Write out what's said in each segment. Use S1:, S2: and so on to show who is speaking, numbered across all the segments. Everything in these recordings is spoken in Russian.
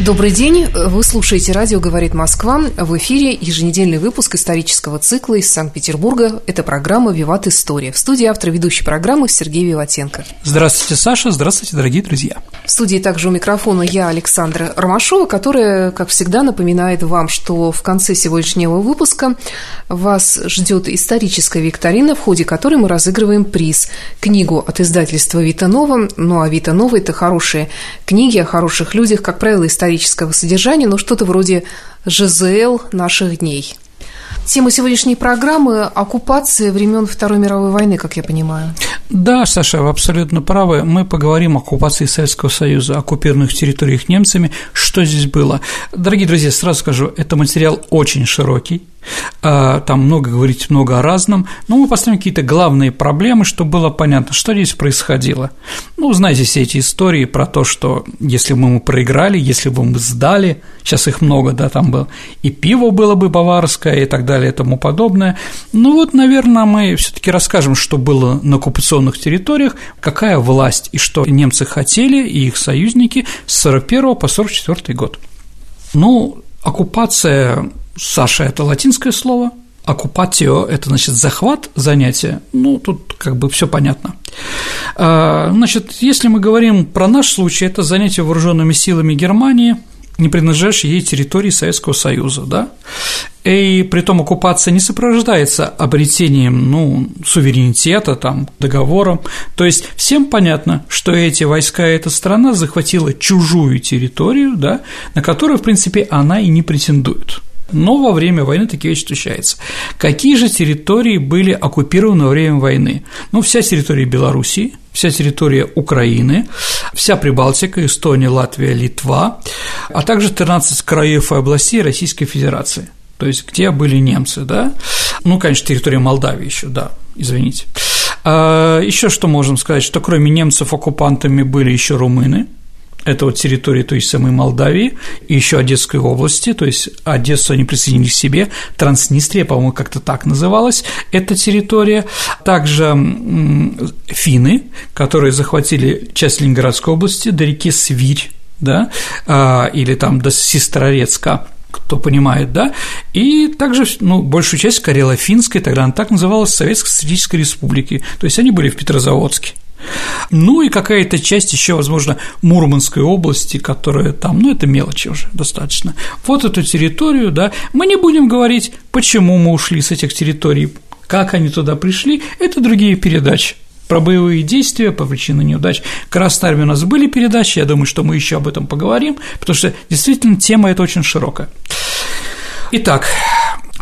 S1: Добрый день. Вы слушаете радио «Говорит Москва». В эфире еженедельный выпуск исторического цикла из Санкт-Петербурга. Это программа «Виват История». В студии автор ведущей программы Сергей Виватенко.
S2: Здравствуйте, Саша. Здравствуйте, дорогие друзья.
S1: В студии также у микрофона я, Александра Ромашова, которая, как всегда, напоминает вам, что в конце сегодняшнего выпуска вас ждет историческая викторина, в ходе которой мы разыгрываем приз – книгу от издательства «Вита Нова». Ну, а «Вита Нова» – это хорошие книги о хороших людях, как правило, исторические исторического содержания, но что-то вроде ЖЗЛ наших дней. Тема сегодняшней программы – оккупация времен Второй мировой войны, как я понимаю.
S2: Да, Саша, вы абсолютно правы. Мы поговорим о оккупации Советского Союза, оккупированных территориях немцами, что здесь было. Дорогие друзья, сразу скажу, это материал очень широкий, там много говорить, много о разном, но мы поставим какие-то главные проблемы, чтобы было понятно, что здесь происходило. Ну, знаете все эти истории про то, что если бы мы проиграли, если бы мы сдали, сейчас их много, да, там было, и пиво было бы баварское и так далее и тому подобное. Ну вот, наверное, мы все таки расскажем, что было на оккупационных территориях, какая власть и что немцы хотели и их союзники с 41 по 44 год. Ну, оккупация Саша – это латинское слово, оккупатио – это, значит, захват, занятие, ну, тут как бы все понятно. А, значит, если мы говорим про наш случай, это занятие вооруженными силами Германии, не принадлежащей ей территории Советского Союза, да, и при том оккупация не сопровождается обретением, ну, суверенитета, там, договором, то есть всем понятно, что эти войска, эта страна захватила чужую территорию, да, на которую, в принципе, она и не претендует – но во время войны такие вещи случаются. Какие же территории были оккупированы во время войны? Ну, вся территория Белоруссии, вся территория Украины, вся Прибалтика, Эстония, Латвия, Литва, а также 13 краев и областей Российской Федерации то есть где были немцы, да, ну, конечно, территория Молдавии еще, да, извините. А еще что можем сказать, что кроме немцев оккупантами были еще румыны, это вот территория той самой Молдавии и еще Одесской области, то есть Одессу они присоединили к себе, Транснистрия, по-моему, как-то так называлась эта территория, также финны, которые захватили часть Ленинградской области до реки Свирь, да, а, или там до Сестрорецка, кто понимает, да, и также, ну, большую часть Карело-Финской, тогда она так называлась, Советской Социалистической Республики, то есть они были в Петрозаводске. Ну и какая-то часть еще, возможно, Мурманской области, которая там, ну это мелочи уже достаточно. Вот эту территорию, да, мы не будем говорить, почему мы ушли с этих территорий, как они туда пришли, это другие передачи про боевые действия, по причине неудач. Красной армии у нас были передачи, я думаю, что мы еще об этом поговорим, потому что действительно тема эта очень широкая. Итак,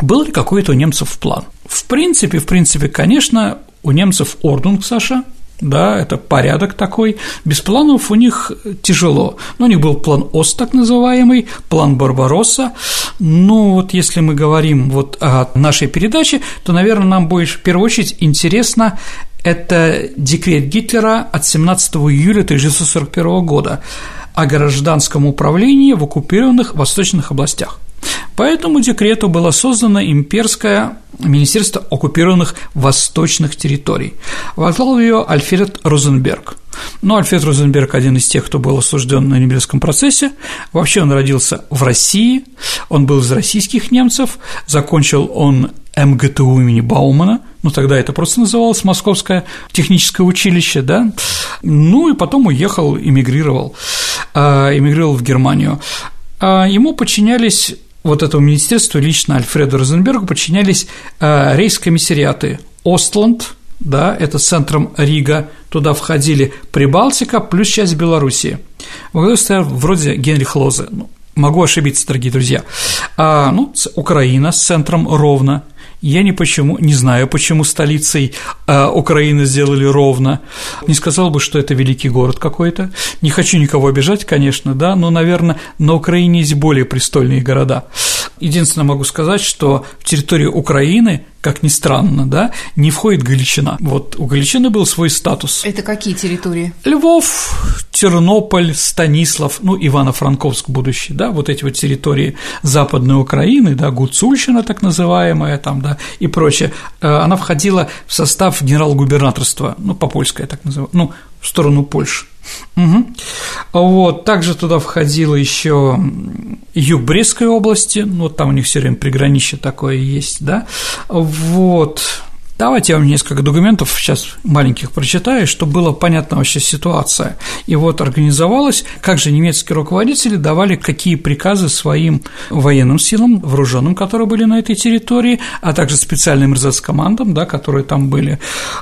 S2: был ли какой-то у немцев план? В принципе, в принципе, конечно, у немцев Ordnung, Саша, да, это порядок такой. Без планов у них тяжело. Но у них был план ОС, так называемый, план Барбаросса. Ну, вот если мы говорим вот о нашей передаче, то, наверное, нам будет в первую очередь интересно это декрет Гитлера от 17 июля 1941 года о гражданском управлении в оккупированных восточных областях. По этому декрету было создано имперское Министерство оккупированных восточных территорий. Возглавил ее Альфред Розенберг. Но Альфред Розенберг один из тех, кто был осужден на Нюрнбергском процессе. Вообще он родился в России, он был из российских немцев, закончил он МГТУ имени Баумана, ну тогда это просто называлось Московское техническое училище, да, ну и потом уехал, эмигрировал, а, эмигрировал в Германию. А ему подчинялись вот этому министерству лично Альфреду Розенбергу подчинялись а, рейс-комиссариаты Остланд, да, это центром Рига, туда входили Прибалтика плюс часть Белоруссии. Стоял вроде Генрих Лозе, ну, могу ошибиться, дорогие друзья, а, ну, Украина с центром Ровно, Я не почему, не знаю, почему столицей э, Украины сделали ровно. Не сказал бы, что это великий город какой-то. Не хочу никого обижать, конечно, да, но, наверное, на Украине есть более престольные города. Единственное могу сказать, что в территорию Украины как ни странно, да, не входит Галичина. Вот у Галичины был свой статус.
S1: Это какие территории?
S2: Львов, Тернополь, Станислав, ну, Ивано-Франковск будущий, да, вот эти вот территории Западной Украины, да, Гуцульщина так называемая там, да, и прочее, э, она входила в состав генерал-губернаторства, ну, по-польское так называемое, ну, в сторону Польши. Угу. Вот, также туда входило еще юг Брестской области, ну, вот там у них все время приграничье такое есть, да, вот, Давайте я вам несколько документов сейчас маленьких прочитаю, чтобы было понятна вообще ситуация. И вот организовалось, как же немецкие руководители давали какие приказы своим военным силам, вооруженным, которые были на этой территории, а также специальным РЗС-командам, да, которые там были.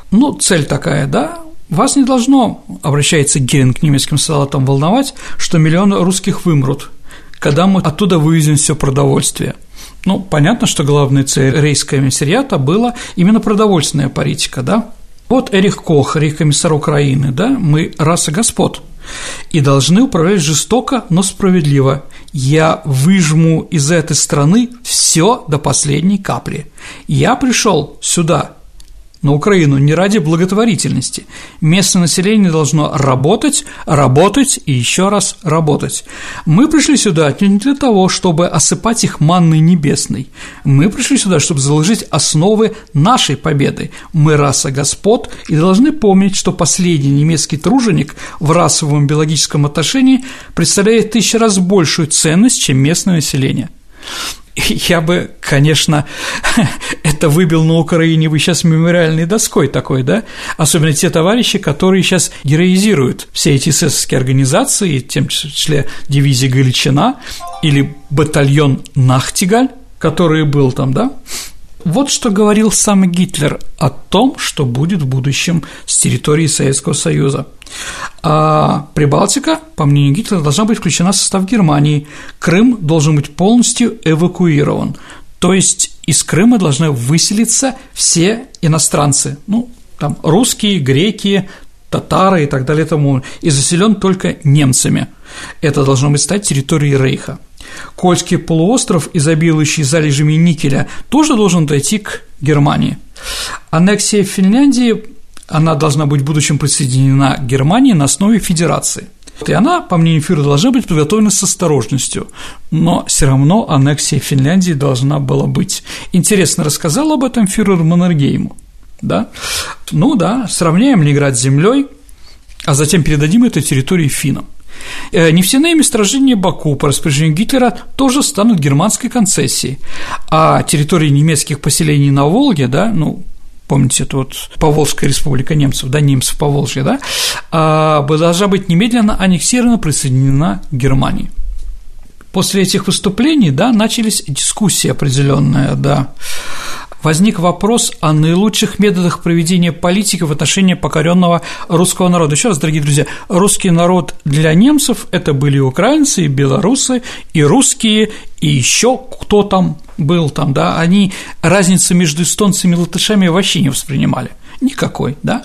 S2: Ну, цель такая, да, вас не должно, обращается Геринг к немецким солдатам, волновать, что миллионы русских вымрут, когда мы оттуда вывезем все продовольствие. Ну, понятно, что главной целью рейского комиссариата была именно продовольственная политика, да? Вот Эрих Кох, рейхкомиссар Украины, да, мы раса господ и должны управлять жестоко, но справедливо. Я выжму из этой страны все до последней капли. Я пришел сюда на Украину не ради благотворительности. Местное население должно работать, работать и еще раз работать. Мы пришли сюда не для того, чтобы осыпать их манной небесной. Мы пришли сюда, чтобы заложить основы нашей победы. Мы раса господ и должны помнить, что последний немецкий труженик в расовом биологическом отношении представляет тысячу раз большую ценность, чем местное население я бы, конечно, это выбил на Украине вы сейчас мемориальной доской такой, да? Особенно те товарищи, которые сейчас героизируют все эти эсэсовские организации, в том числе дивизия Галичина или батальон Нахтигаль, который был там, да? Вот что говорил сам Гитлер о том, что будет в будущем с территории Советского Союза. А Прибалтика, по мнению Гитлера, должна быть включена в состав Германии. Крым должен быть полностью эвакуирован. То есть из Крыма должны выселиться все иностранцы, ну, там, русские, греки, татары и так далее, тому, и заселен только немцами. Это должно быть стать территорией Рейха. Кольский полуостров, изобилующий залежами никеля, тоже должен дойти к Германии. Аннексия Финляндии, она должна быть в будущем присоединена к Германии на основе федерации. И она, по мнению Фюрера, должна быть подготовлена с осторожностью, но все равно аннексия Финляндии должна была быть. Интересно рассказал об этом фюрер Маннергейму, да? Ну да, сравняем Ленинград с землей, а затем передадим эту территорию финнам. Э, нефтяные месторождения Баку по распоряжению Гитлера тоже станут германской концессией, а территории немецких поселений на Волге, да, ну, помните, это вот Поволжская республика немцев, да, немцев Поволжья, да, а, должна быть немедленно аннексирована, присоединена к Германии. После этих выступлений, да, начались дискуссии определенные, да, возник вопрос о наилучших методах проведения политики в отношении покоренного русского народа. Еще раз, дорогие друзья, русский народ для немцев – это были украинцы, и белорусы, и русские, и еще кто там был там, да, они разницу между эстонцами и латышами вообще не воспринимали – Никакой, да.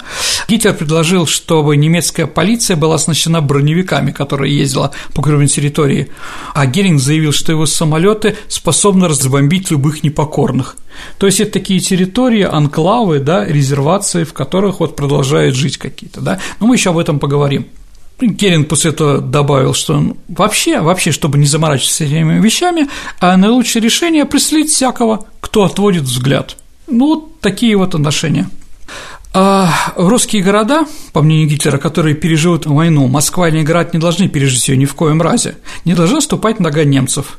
S2: Гитлер предложил, чтобы немецкая полиция была оснащена броневиками, которая ездила по кровной территории, а Геринг заявил, что его самолеты способны разбомбить любых непокорных. То есть это такие территории, анклавы, да, резервации, в которых вот продолжают жить какие-то, да. Но мы еще об этом поговорим. Геринг после этого добавил, что он вообще, вообще, чтобы не заморачиваться этими вещами, а наилучшее решение – преследовать всякого, кто отводит взгляд. Ну, вот такие вот отношения. А русские города, по мнению Гитлера, которые переживут войну, Москва и Ленинград не должны пережить ее ни в коем разе, не должны ступать нога немцев.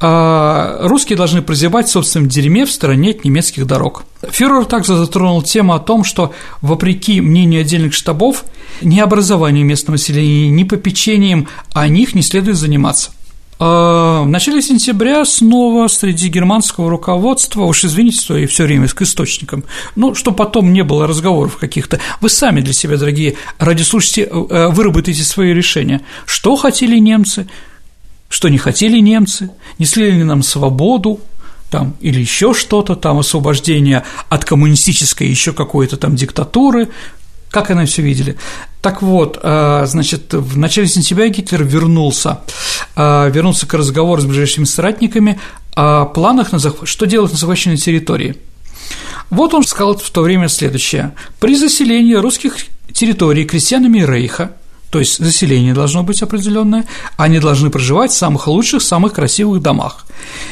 S2: А русские должны прозябать в собственном дерьме в стороне от немецких дорог. Фюрер также затронул тему о том, что, вопреки мнению отдельных штабов, ни образованием местного населения, ни попечением о них не следует заниматься. А, в начале сентября снова среди германского руководства, уж извините, что я все время к источникам, ну, что потом не было разговоров каких-то, вы сами для себя, дорогие радиослушатели, э, э, выработайте свои решения, что хотели немцы, что не хотели немцы, несли ли нам свободу, там, или еще что-то, там освобождение от коммунистической еще какой-то там диктатуры, как они все видели. Так вот, э, значит, в начале сентября Гитлер вернулся, э, вернулся к разговору с ближайшими соратниками о планах, на захват, что делать на захваченной территории. Вот он сказал в то время следующее. При заселении русских территорий крестьянами Рейха то есть заселение должно быть определенное, они должны проживать в самых лучших, самых красивых домах.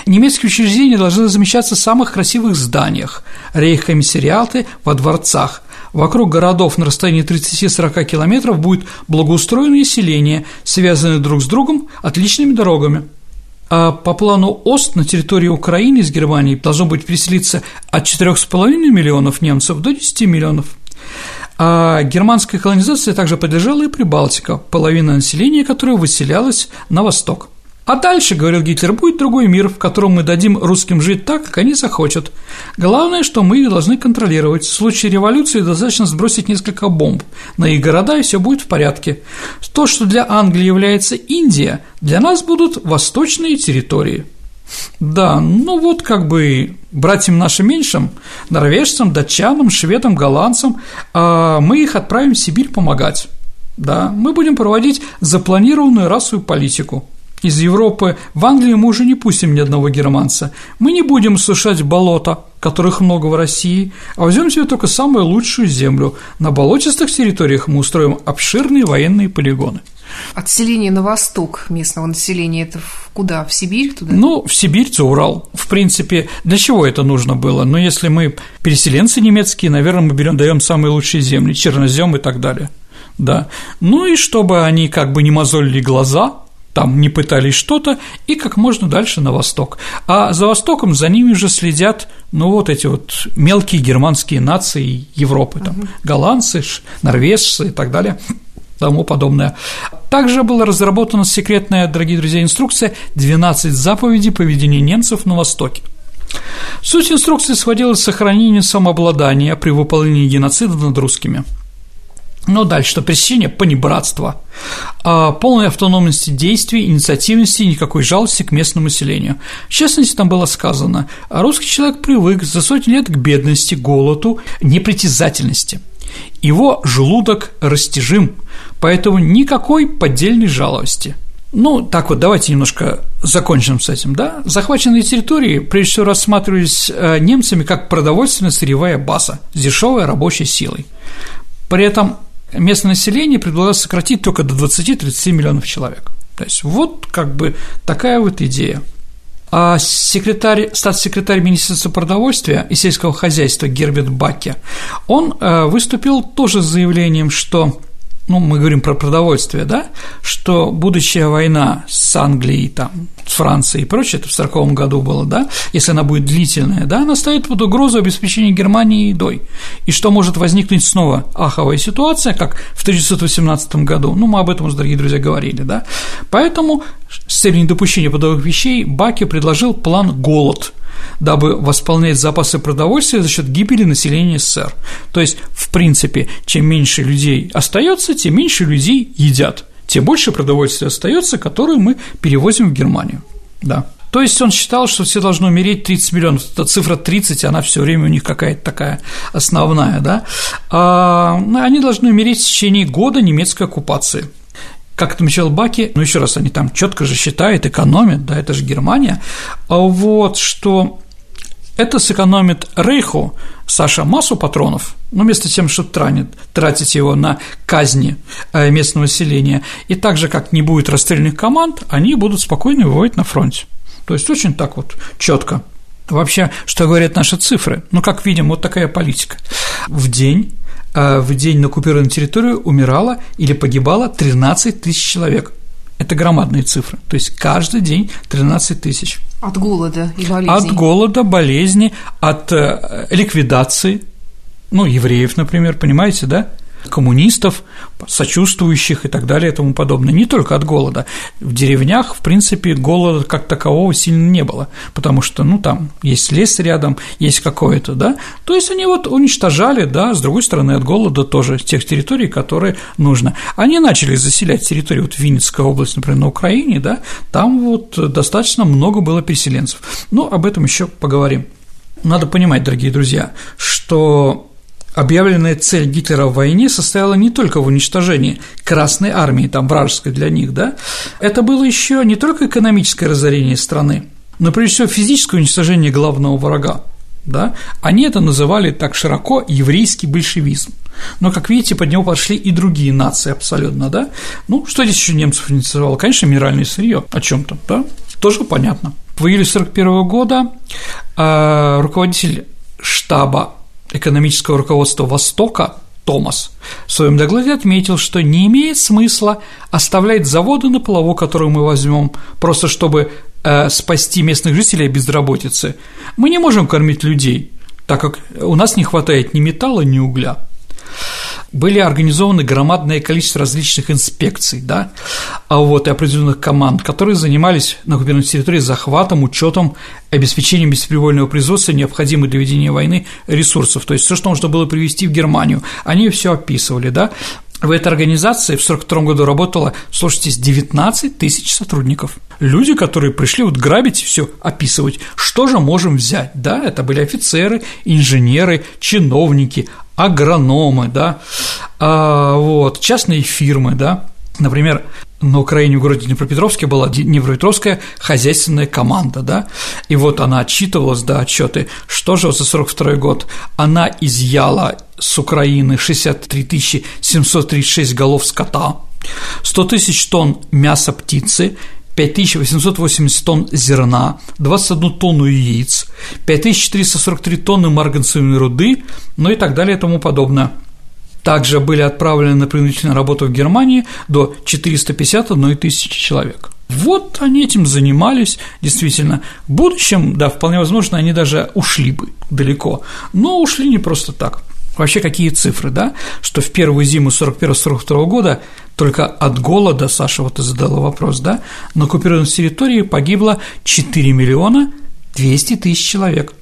S2: Немецкие учреждения должны замещаться в самых красивых зданиях, рейхкомиссариаты во дворцах. Вокруг городов на расстоянии 30-40 километров будет благоустроенное селение, связанное друг с другом отличными дорогами. А по плану ОСТ на территории Украины из Германии должно быть переселиться от 4,5 миллионов немцев до 10 миллионов. А германская колонизация также поддержала и Прибалтика, половина населения которой выселялась на восток. А дальше, говорил Гитлер, будет другой мир, в котором мы дадим русским жить так, как они захотят. Главное, что мы их должны контролировать. В случае революции достаточно сбросить несколько бомб на их города, и все будет в порядке. То, что для Англии является Индия, для нас будут восточные территории. Да, ну вот как бы братьям нашим меньшим, норвежцам, датчанам, шведам, голландцам, а мы их отправим в Сибирь помогать. Да, мы будем проводить запланированную расовую политику. Из Европы в Англию мы уже не пустим ни одного германца. Мы не будем сушать болота, которых много в России, а возьмем себе только самую лучшую землю. На болотистых территориях мы устроим обширные военные полигоны.
S1: Отселение на восток местного населения – это куда? В Сибирь туда?
S2: Ну, в Сибирь, за Урал. В принципе, для чего это нужно было? Но ну, если мы переселенцы немецкие, наверное, мы берем, даем самые лучшие земли, чернозем и так далее. Да. Ну и чтобы они как бы не мозолили глаза, там не пытались что-то, и как можно дальше на восток. А за востоком за ними уже следят, ну, вот эти вот мелкие германские нации Европы, там, угу. голландцы, норвежцы и так далее тому подобное. Также была разработана секретная, дорогие друзья, инструкция «12 заповедей поведения немцев на Востоке». Суть инструкции сводилась к сохранению самообладания при выполнении геноцида над русскими – но дальше, что пресечение понебратства, а полной автономности действий, инициативности никакой жалости к местному населению. В частности, там было сказано, русский человек привык за сотни лет к бедности, голоду, непритязательности. Его желудок растяжим, поэтому никакой поддельной жалости. Ну, так вот, давайте немножко закончим с этим, да? Захваченные территории, прежде всего, рассматривались э, немцами как продовольственно-сырьевая база с дешевой рабочей силой. При этом местное население предлагалось сократить только до 20-30 миллионов человек. То есть вот как бы такая вот идея. А секретарь, статс-секретарь Министерства продовольствия и сельского хозяйства Герберт Бакке, он э, выступил тоже с заявлением, что ну, мы говорим про продовольствие, да, что будущая война с Англией, там, с Францией и прочее, это в 1940 году было, да, если она будет длительная, да, она ставит под угрозу обеспечения Германии едой, и что может возникнуть снова? Аховая ситуация, как в 1918 году, ну, мы об этом уже, дорогие друзья, говорили, да, поэтому с целью недопущения подобных вещей Баки предложил план «Голод», дабы восполнять запасы продовольствия за счет гибели населения СССР. То есть, в принципе, чем меньше людей остается, тем меньше людей едят, тем больше продовольствия остается, которое мы перевозим в Германию. Да. То есть он считал, что все должны умереть 30 миллионов. Эта цифра 30, она все время у них какая-то такая основная, да. А, ну, они должны умереть в течение года немецкой оккупации как отмечал Баки, ну еще раз, они там четко же считают, экономят, да, это же Германия, а вот что это сэкономит Рейху, Саша, массу патронов, но вместо тем, чтобы тратить, тратить его на казни э, местного населения, и так же, как не будет расстрельных команд, они будут спокойно выводить на фронте. То есть очень так вот четко. Вообще, что говорят наши цифры? Ну, как видим, вот такая политика. В день в день на оккупированной территории умирало или погибало 13 тысяч человек. Это громадные цифры. То есть каждый день 13 тысяч.
S1: От голода и болезни.
S2: От голода, болезни, от э, ликвидации, ну, евреев, например, понимаете, да? Коммунистов, сочувствующих и так далее и тому подобное. Не только от голода. В деревнях, в принципе, голода как такового сильно не было, потому что, ну, там есть лес рядом, есть какое-то, да, то есть они вот уничтожали, да, с другой стороны, от голода тоже тех территорий, которые нужно. Они начали заселять территорию, вот Винницкая область, например, на Украине, да, там вот достаточно много было переселенцев. Но об этом еще поговорим. Надо понимать, дорогие друзья, что Объявленная цель Гитлера в войне состояла не только в уничтожении Красной армии, там вражеской для них, да, это было еще не только экономическое разорение страны, но прежде всего физическое уничтожение главного врага, да, они это называли так широко еврейский большевизм. Но, как видите, под него пошли и другие нации абсолютно, да. Ну, что здесь еще немцев инициировало? Конечно, минеральное сырье о чем то да, тоже понятно. В июле 1941 года э, руководитель штаба экономического руководства Востока Томас в своем докладе отметил, что не имеет смысла оставлять заводы на плаву, которые мы возьмем, просто чтобы э, спасти местных жителей от безработицы. Мы не можем кормить людей, так как у нас не хватает ни металла, ни угля были организованы громадное количество различных инспекций, да, а вот и определенных команд, которые занимались на оккупированной территории захватом, учетом, обеспечением беспривольного производства, необходимых для ведения войны ресурсов, то есть все, что можно было привезти в Германию, они все описывали, да, в этой организации в 1942 году работало, слушайте, 19 тысяч сотрудников. Люди, которые пришли вот грабить все описывать, что же можем взять, да, это были офицеры, инженеры, чиновники, агрономы, да, а, вот, частные фирмы, да, например, на Украине в городе Днепропетровске была Днепропетровская хозяйственная команда, да, и вот она отчитывалась, да, отчеты, что же за 42 год она изъяла с Украины 63 736 голов скота, 100 тысяч тонн мяса птицы, 5880 тонн зерна, 21 тонну яиц, 5443 тонны марганцевой руды, ну и так далее и тому подобное. Также были отправлены на принудительную работу в Германии до 451 тысячи человек. Вот они этим занимались, действительно. В будущем, да, вполне возможно, они даже ушли бы далеко, но ушли не просто так. Вообще какие цифры, да? Что в первую зиму 41-42 года только от голода, Саша, вот ты задала вопрос, да, на оккупированной территории погибло 4 миллиона 200 тысяч человек.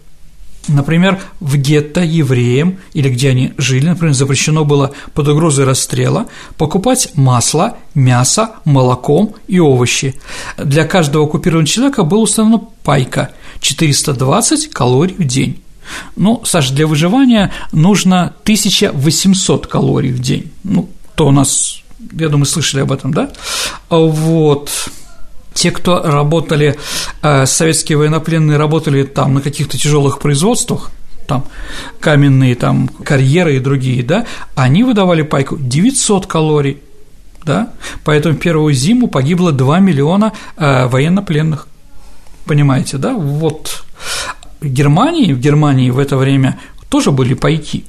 S2: Например, в гетто евреям, или где они жили, например, запрещено было под угрозой расстрела покупать масло, мясо, молоком и овощи. Для каждого оккупированного человека была установлена пайка – 420 калорий в день. Ну, Саша, для выживания нужно 1800 калорий в день. Ну, то у нас, я думаю, слышали об этом, да? Вот. Те, кто работали, э, советские военнопленные работали там на каких-то тяжелых производствах, там каменные там карьеры и другие, да, они выдавали пайку 900 калорий, да, поэтому первую зиму погибло 2 миллиона э, военнопленных, понимаете, да, вот. В Германии, в Германии в это время тоже были пайки,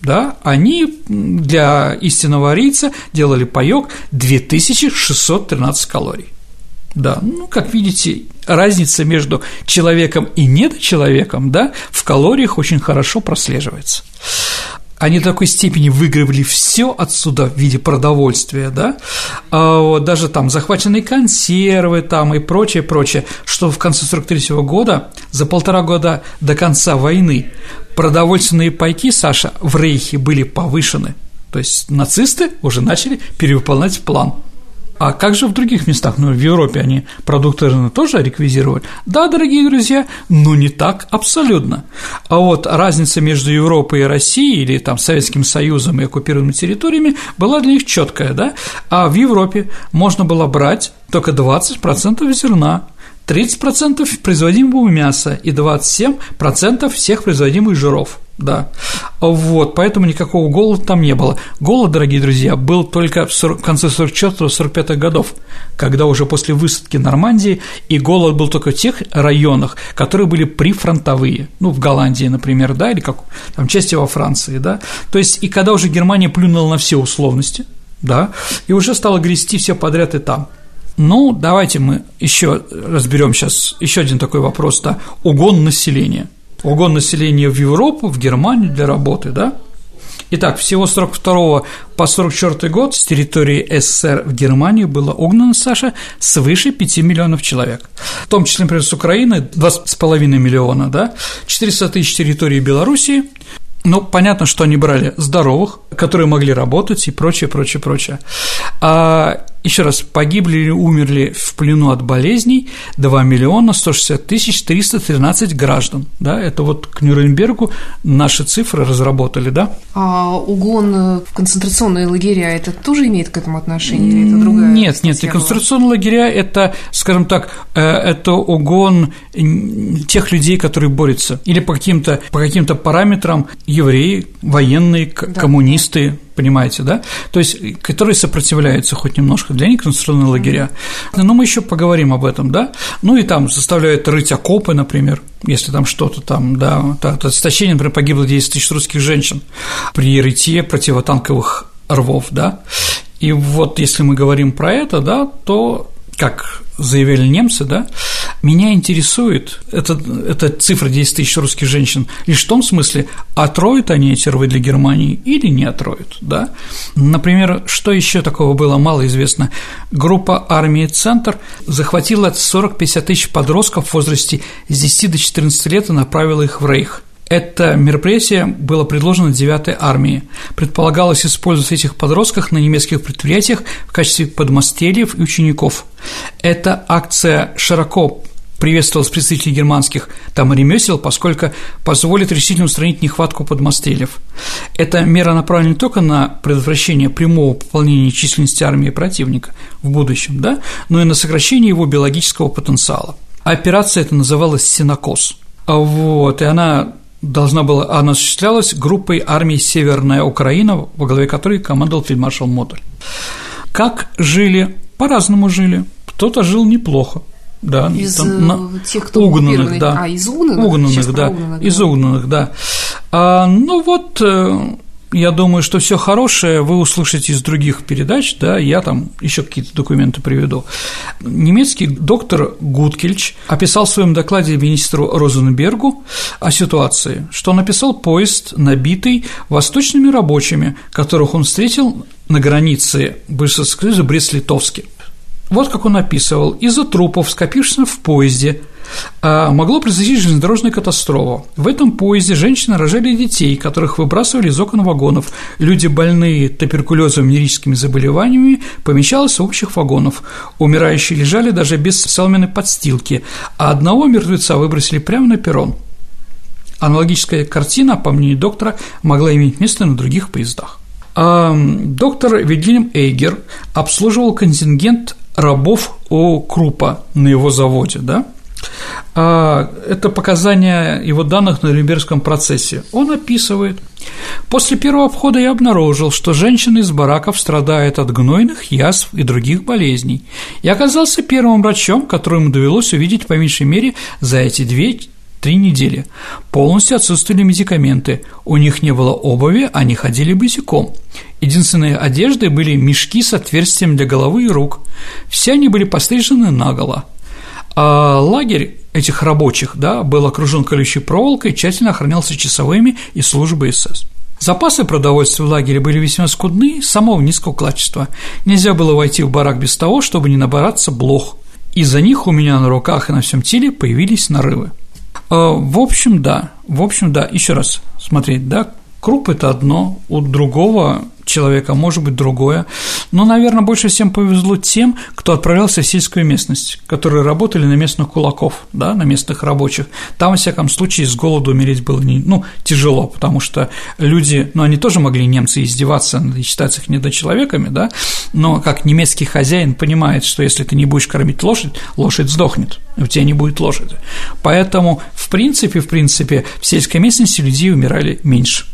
S2: да, они для истинного арийца делали паёк 2613 калорий. Да, ну, как видите, разница между человеком и недочеловеком, да, в калориях очень хорошо прослеживается. Они до такой степени выигрывали все отсюда в виде продовольствия, да, а вот даже там захваченные консервы там и прочее, прочее, что в конце 43 года, за полтора года до конца войны, продовольственные пайки, Саша, в Рейхе были повышены. То есть нацисты уже начали перевыполнять план – а как же в других местах? Ну, в Европе они продукты тоже реквизировали. Да, дорогие друзья, но не так абсолютно. А вот разница между Европой и Россией или там Советским Союзом и оккупированными территориями была для них четкая, да? А в Европе можно было брать только 20% зерна, 30% производимого мяса и 27% всех производимых жиров. Да. Вот, поэтому никакого голода там не было. Голод, дорогие друзья, был только в, 40, в конце 44-45 годов, когда уже после высадки Нормандии, и голод был только в тех районах, которые были прифронтовые, ну, в Голландии, например, да, или как там части во Франции, да. То есть, и когда уже Германия плюнула на все условности, да, и уже стала грести все подряд и там – ну, давайте мы еще разберем сейчас еще один такой вопрос, да, угон населения. Угон населения в Европу, в Германию для работы, да? Итак, всего с 42 по 44 год с территории СССР в Германию было угнано, Саша, свыше 5 миллионов человек. В том числе, например, с Украины 2,5 миллиона, да, 400 тысяч территории Белоруссии, ну, понятно, что они брали здоровых, которые могли работать и прочее, прочее, прочее. А еще раз, погибли или умерли в плену от болезней 2 миллиона 160 тысяч 313 граждан. Да, это вот к Нюрнбергу наши цифры разработали, да?
S1: А угон в концентрационные лагеря это тоже имеет к этому отношение? Или это другая
S2: нет, нет, концентрационные лагеря – это, скажем так, э, это угон тех людей, которые борются, или по каким-то по каким-то параметрам евреи, военные, да. коммунисты, понимаете, да? То есть, которые сопротивляются хоть немножко, для них концентрационные лагеря. Но мы еще поговорим об этом, да? Ну и там заставляют рыть окопы, например, если там что-то там, да, от истощения, например, погибло 10 тысяч русских женщин при рытье противотанковых рвов, да? И вот если мы говорим про это, да, то как заявили немцы, да, меня интересует, это, это цифра 10 тысяч русских женщин, лишь в том смысле, отроют они эти рвы для Германии или не отроют, да. Например, что еще такого было малоизвестно? Группа армии «Центр» захватила 40-50 тысяч подростков в возрасте с 10 до 14 лет и направила их в Рейх – это мероприятие было предложено 9-й армии. Предполагалось использовать этих подростков на немецких предприятиях в качестве подмастерьев и учеников. Эта акция широко приветствовалась представителей германских там ремесел, поскольку позволит решительно устранить нехватку подмастерьев. Эта мера направлена не только на предотвращение прямого пополнения численности армии противника в будущем, да, но и на сокращение его биологического потенциала. Операция эта называлась «Синокос». Вот, и она должна была, она осуществлялась группой армии «Северная Украина», во главе которой командовал фельдмаршал Модуль. Как жили? По-разному жили. Кто-то жил неплохо, да,
S1: из там, на... Э, тех, кто
S2: угнанных, да,
S1: а из угнанных,
S2: угнанных, да, угнанных, из угнанных, да. А, ну вот э, я думаю, что все хорошее вы услышите из других передач, да, я там еще какие-то документы приведу. Немецкий доктор Гудкельч описал в своем докладе министру Розенбергу о ситуации, что написал поезд, набитый восточными рабочими, которых он встретил на границе бывшего Союза Брест-Литовске. Вот как он описывал. Из-за трупов, скопившихся в поезде, могло произойти железнодорожная катастрофа. В этом поезде женщины рожали детей, которых выбрасывали из окон вагонов. Люди, больные туберкулезом и венерическими заболеваниями, помещались в общих вагонов. Умирающие лежали даже без соломенной подстилки, а одного мертвеца выбросили прямо на перрон. Аналогическая картина, по мнению доктора, могла иметь место на других поездах. А, доктор Вильгельм Эйгер обслуживал контингент рабов у Крупа на его заводе, да? А, это показания его данных на Нюрнбергском процессе. Он описывает. После первого обхода я обнаружил, что женщины из бараков страдают от гнойных язв и других болезней. Я оказался первым врачом, которому довелось увидеть по меньшей мере за эти две три недели. Полностью отсутствовали медикаменты, у них не было обуви, они ходили босиком. Единственные одежды были мешки с отверстием для головы и рук. Все они были пострижены наголо. А лагерь этих рабочих да, был окружен колючей проволокой тщательно охранялся часовыми и службой СС. Запасы продовольствия в лагере были весьма скудны, самого низкого качества. Нельзя было войти в барак без того, чтобы не набираться блох. Из-за них у меня на руках и на всем теле появились нарывы. А, в общем, да, в общем, да, еще раз смотреть, да, круп – это одно, у другого человека, может быть, другое. Но, наверное, больше всем повезло тем, кто отправлялся в сельскую местность, которые работали на местных кулаков, да, на местных рабочих. Там, во всяком случае, с голоду умереть было не, ну, тяжело, потому что люди, ну, они тоже могли, немцы, издеваться и считать их недочеловеками, да, но как немецкий хозяин понимает, что если ты не будешь кормить лошадь, лошадь сдохнет, у тебя не будет лошади. Поэтому, в принципе, в принципе, в сельской местности людей умирали меньше.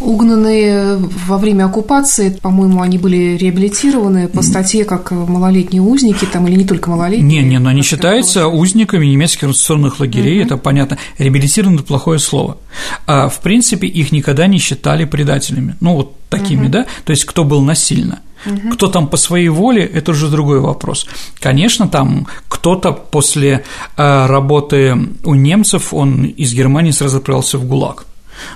S1: Угнанные во время оккупации, по-моему, они были реабилитированы по статье как малолетние узники, там или не только малолетние.
S2: Не, не, но они считаются узниками немецких концентрационных лагерей, угу. это понятно. Реабилитированы – плохое слово. А в принципе их никогда не считали предателями, ну вот такими, угу. да, то есть кто был насильно. Угу. Кто там по своей воле, это уже другой вопрос. Конечно, там кто-то после э, работы у немцев, он из Германии сразу отправился в ГУЛАГ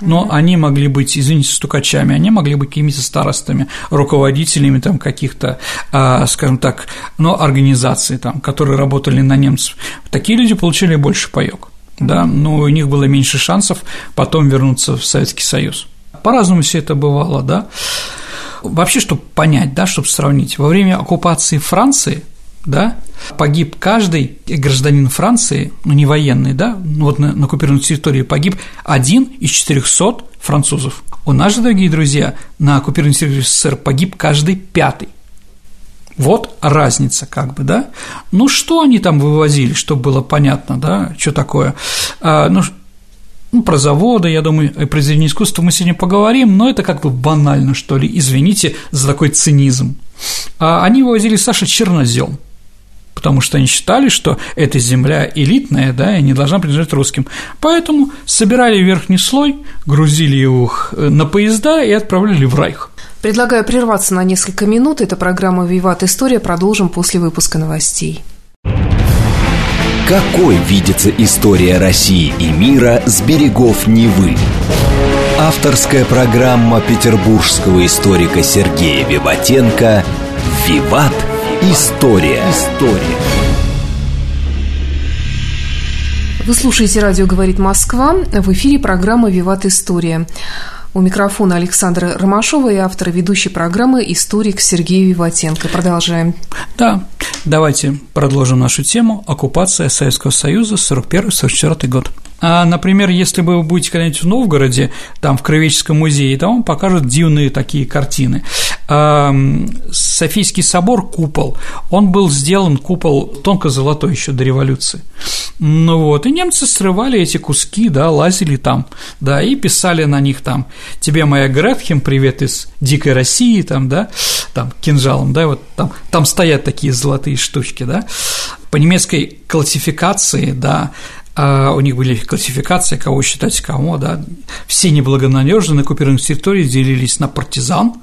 S2: но они могли быть, извините, стукачами, они могли быть какими-то старостами, руководителями там каких-то, а, скажем так, ну, организаций, там, которые работали на немцев. Такие люди получили больше паёк, да, но у них было меньше шансов потом вернуться в Советский Союз. По-разному все это бывало, да. Вообще, чтобы понять, да, чтобы сравнить, во время оккупации Франции да, погиб каждый гражданин Франции, ну не военный, да, ну вот на, на оккупированной территории погиб один из 400 французов. У нас же, дорогие друзья, на оккупированной территории СССР погиб каждый пятый. Вот разница, как бы, да. Ну, что они там вывозили, чтобы было понятно, да, что такое. А, ну, ну, про заводы, я думаю, и произведение искусства мы сегодня поговорим, но это как бы банально, что ли, извините за такой цинизм. А они вывозили, Саша, чернозем – потому что они считали, что эта земля элитная, да, и не должна принадлежать русским. Поэтому собирали верхний слой, грузили его на поезда и отправляли в Райх.
S1: Предлагаю прерваться на несколько минут. Это программа «Виват История». Продолжим после выпуска новостей.
S3: Какой видится история России и мира с берегов Невы? Авторская программа петербургского историка Сергея Виватенко «Виват. История». История.
S1: Вы слушаете «Радио говорит Москва». В эфире программа «Виват История». У микрофона Александра Ромашова и автор ведущей программы историк Сергей Виватенко. Продолжаем.
S2: Да, давайте продолжим нашу тему «Оккупация Советского Союза 41-44 год». А, например, если бы вы будете когда-нибудь в Новгороде, там в Кровеческом музее, там вам покажут дивные такие картины. А, Софийский собор, купол, он был сделан, купол тонко-золотой еще до революции. Ну вот, и немцы срывали эти куски, да, лазили там, да, и писали на них там «Тебе, моя Гретхем, привет из дикой России», там, да, там, кинжалом, да, вот там, там стоят такие золотые штучки, да, по немецкой классификации, да, у них были классификации, кого считать кому, да. Все неблагонадежные на оккупированных территориях делились на партизан,